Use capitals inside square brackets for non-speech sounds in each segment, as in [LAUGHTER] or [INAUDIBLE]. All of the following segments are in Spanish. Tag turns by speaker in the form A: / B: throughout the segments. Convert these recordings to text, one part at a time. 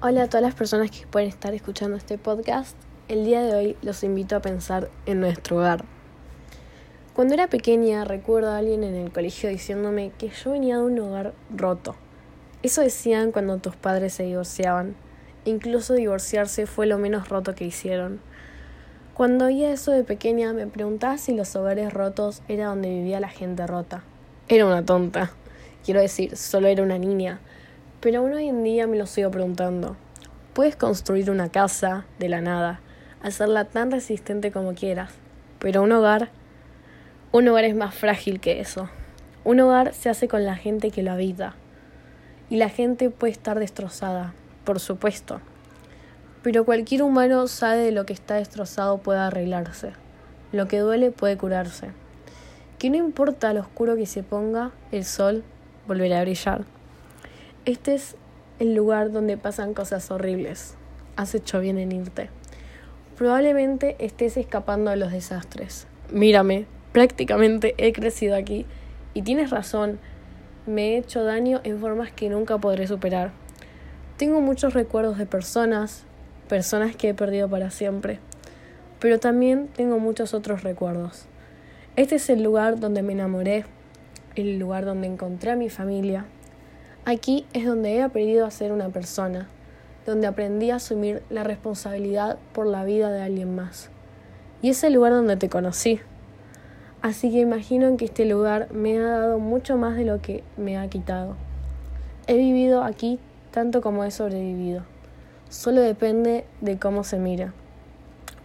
A: Hola a todas las personas que pueden estar escuchando este podcast. El día de hoy los invito a pensar en nuestro hogar. Cuando era pequeña recuerdo a alguien en el colegio diciéndome que yo venía de un hogar roto. Eso decían cuando tus padres se divorciaban. incluso divorciarse fue lo menos roto que hicieron. Cuando oía eso de pequeña me preguntaba si los hogares rotos era donde vivía la gente rota. Era una tonta. Quiero decir, solo era una niña pero aún hoy en día me lo sigo preguntando. Puedes construir una casa de la nada, hacerla tan resistente como quieras, pero un hogar, un hogar es más frágil que eso. Un hogar se hace con la gente que lo habita. Y la gente puede estar destrozada, por supuesto. Pero cualquier humano sabe de lo que está destrozado puede arreglarse. Lo que duele puede curarse. Que no importa lo oscuro que se ponga, el sol volverá a brillar. Este es el lugar donde pasan cosas horribles. Has hecho bien en irte. Probablemente estés escapando de los desastres. Mírame, prácticamente he crecido aquí y tienes razón, me he hecho daño en formas que nunca podré superar. Tengo muchos recuerdos de personas, personas que he perdido para siempre, pero también tengo muchos otros recuerdos. Este es el lugar donde me enamoré, el lugar donde encontré a mi familia, Aquí es donde he aprendido a ser una persona, donde aprendí a asumir la responsabilidad por la vida de alguien más. Y es el lugar donde te conocí. Así que imagino que este lugar me ha dado mucho más de lo que me ha quitado. He vivido aquí tanto como he sobrevivido. Solo depende de cómo se mira.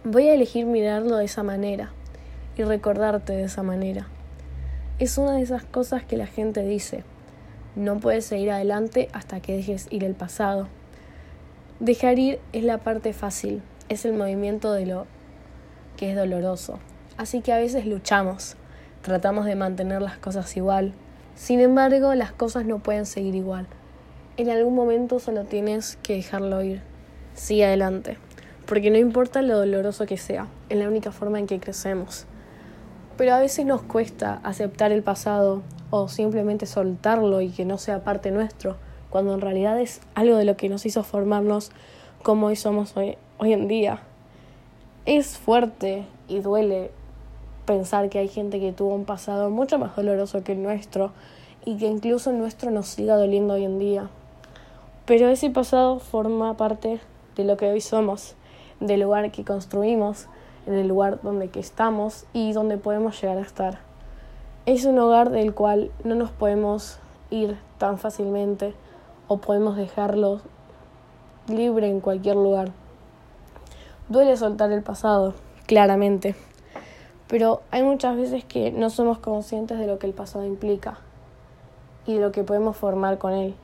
A: Voy a elegir mirarlo de esa manera y recordarte de esa manera. Es una de esas cosas que la gente dice no puedes seguir adelante hasta que dejes ir el pasado. Dejar ir es la parte fácil, es el movimiento de lo que es doloroso. Así que a veces luchamos, tratamos de mantener las cosas igual. Sin embargo, las cosas no pueden seguir igual. En algún momento solo tienes que dejarlo ir. Sigue adelante, porque no importa lo doloroso que sea, es la única forma en que crecemos. Pero a veces nos cuesta aceptar el pasado o simplemente soltarlo y que no sea parte nuestro, cuando en realidad es algo de lo que nos hizo formarnos como hoy somos hoy, en día. Es fuerte y duele pensar que hay gente que tuvo un pasado mucho más doloroso que el nuestro y que incluso el nuestro nos siga doliendo hoy en día. Pero ese pasado forma parte de lo que hoy somos, del lugar que construimos, en el lugar donde que estamos y donde podemos llegar a estar. Es un hogar del cual no nos podemos ir tan fácilmente o podemos dejarlo libre en cualquier lugar. Duele soltar el pasado, claramente, pero hay muchas veces que no somos conscientes de lo que el pasado implica y de lo que podemos formar con él.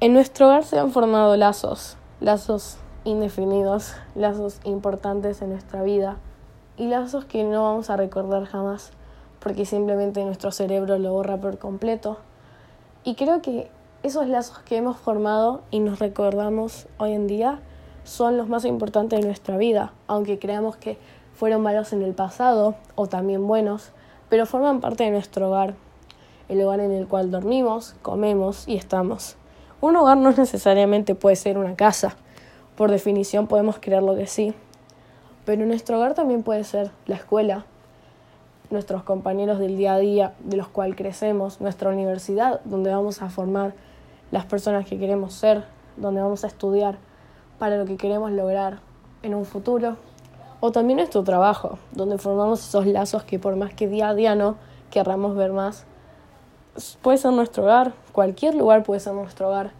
A: En nuestro hogar se han formado lazos, lazos indefinidos, lazos importantes en nuestra vida y lazos que no vamos a recordar jamás porque simplemente nuestro cerebro lo borra por completo. Y creo que esos lazos que hemos formado y nos recordamos hoy en día son los más importantes de nuestra vida, aunque creamos que fueron malos en el pasado o también buenos, pero forman parte de nuestro hogar, el hogar en el cual dormimos, comemos y estamos. Un hogar no necesariamente puede ser una casa, por definición podemos creerlo que sí. Pero nuestro hogar también puede ser la escuela, nuestros compañeros del día a día de los cuales crecemos, nuestra universidad, donde vamos a formar las personas que queremos ser, donde vamos a estudiar para lo que queremos lograr en un futuro, o también nuestro trabajo, donde formamos esos lazos que por más que día a día no querramos ver más, puede ser nuestro hogar, cualquier lugar puede ser nuestro hogar,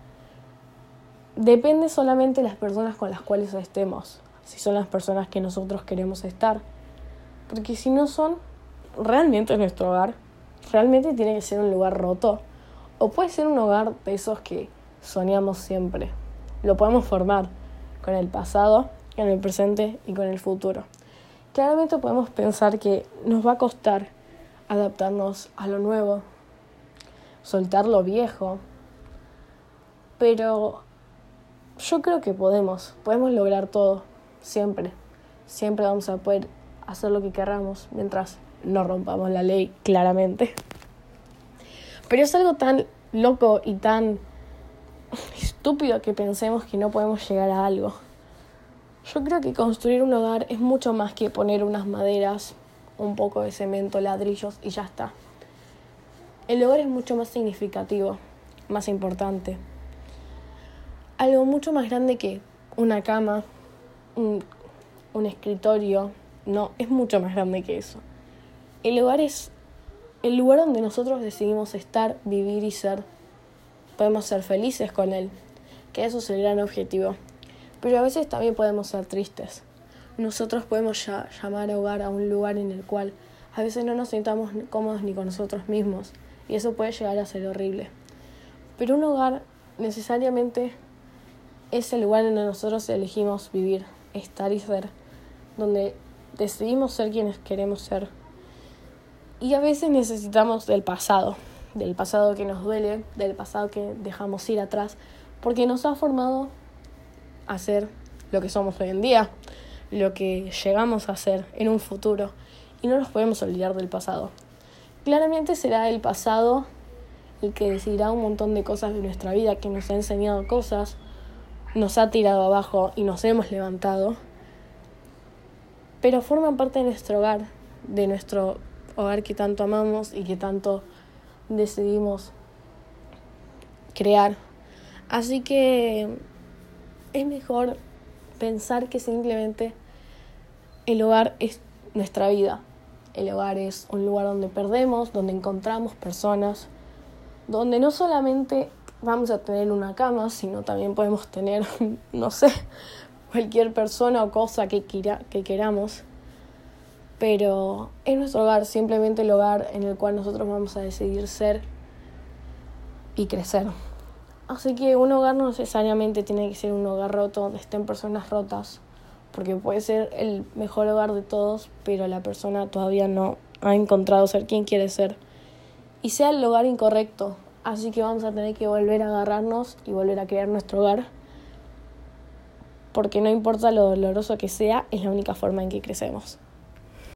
A: depende solamente de las personas con las cuales estemos, si son las personas que nosotros queremos estar. Porque si no son realmente nuestro hogar, realmente tiene que ser un lugar roto. O puede ser un hogar de esos que soñamos siempre. Lo podemos formar con el pasado, con el presente y con el futuro. Claramente podemos pensar que nos va a costar adaptarnos a lo nuevo, soltar lo viejo, pero yo creo que podemos, podemos lograr todo, siempre. Siempre vamos a poder hacer lo que queramos mientras no rompamos la ley, claramente. Pero es algo tan loco y tan estúpido que pensemos que no podemos llegar a algo. Yo creo que construir un hogar es mucho más que poner unas maderas, un poco de cemento, ladrillos y ya está. El hogar es mucho más significativo, más importante. Algo mucho más grande que una cama, un, escritorio, no, es mucho más grande que eso. El hogar es el lugar donde nosotros decidimos estar, vivir y ser. Podemos ser felices con él, que eso es el gran objetivo. Pero a veces también podemos ser tristes. Nosotros podemos llamar hogar a un lugar en el cual a veces no nos sintamos cómodos ni con nosotros mismos, y eso puede llegar a ser horrible. Pero un hogar necesariamente es el lugar donde nosotros elegimos vivir, estar y ser, donde decidimos ser quienes queremos ser. Y a veces necesitamos del pasado, del pasado que nos duele, del pasado que dejamos ir atrás, porque nos ha formado a ser lo que somos hoy en día, lo que llegamos a ser en un futuro, y no nos podemos olvidar del pasado. Claramente será el pasado el que decidirá un montón de cosas de nuestra vida, que nos ha enseñado cosas, nos ha tirado abajo y nos hemos levantado, pero forman parte de nuestro hogar, de nuestro hogar que tanto amamos y que tanto decidimos crear. Así que es mejor pensar que simplemente el hogar es nuestra vida. El hogar es un lugar donde perdemos, donde encontramos personas, donde no solamente vamos a tener una cama, sino también podemos tener, [LAUGHS] no sé, cualquier persona o cosa que, que queramos pero es nuestro hogar, simplemente el hogar en el cual nosotros vamos a decidir ser y crecer. Así que un hogar no necesariamente tiene que ser un hogar roto donde estén personas rotas, porque puede ser el mejor hogar de todos, pero la persona todavía no ha encontrado ser quien quiere ser. Y sea el hogar incorrecto, así que vamos a tener que volver a agarrarnos y volver a crear nuestro hogar, porque no importa lo doloroso que sea, es la única forma en que crecemos.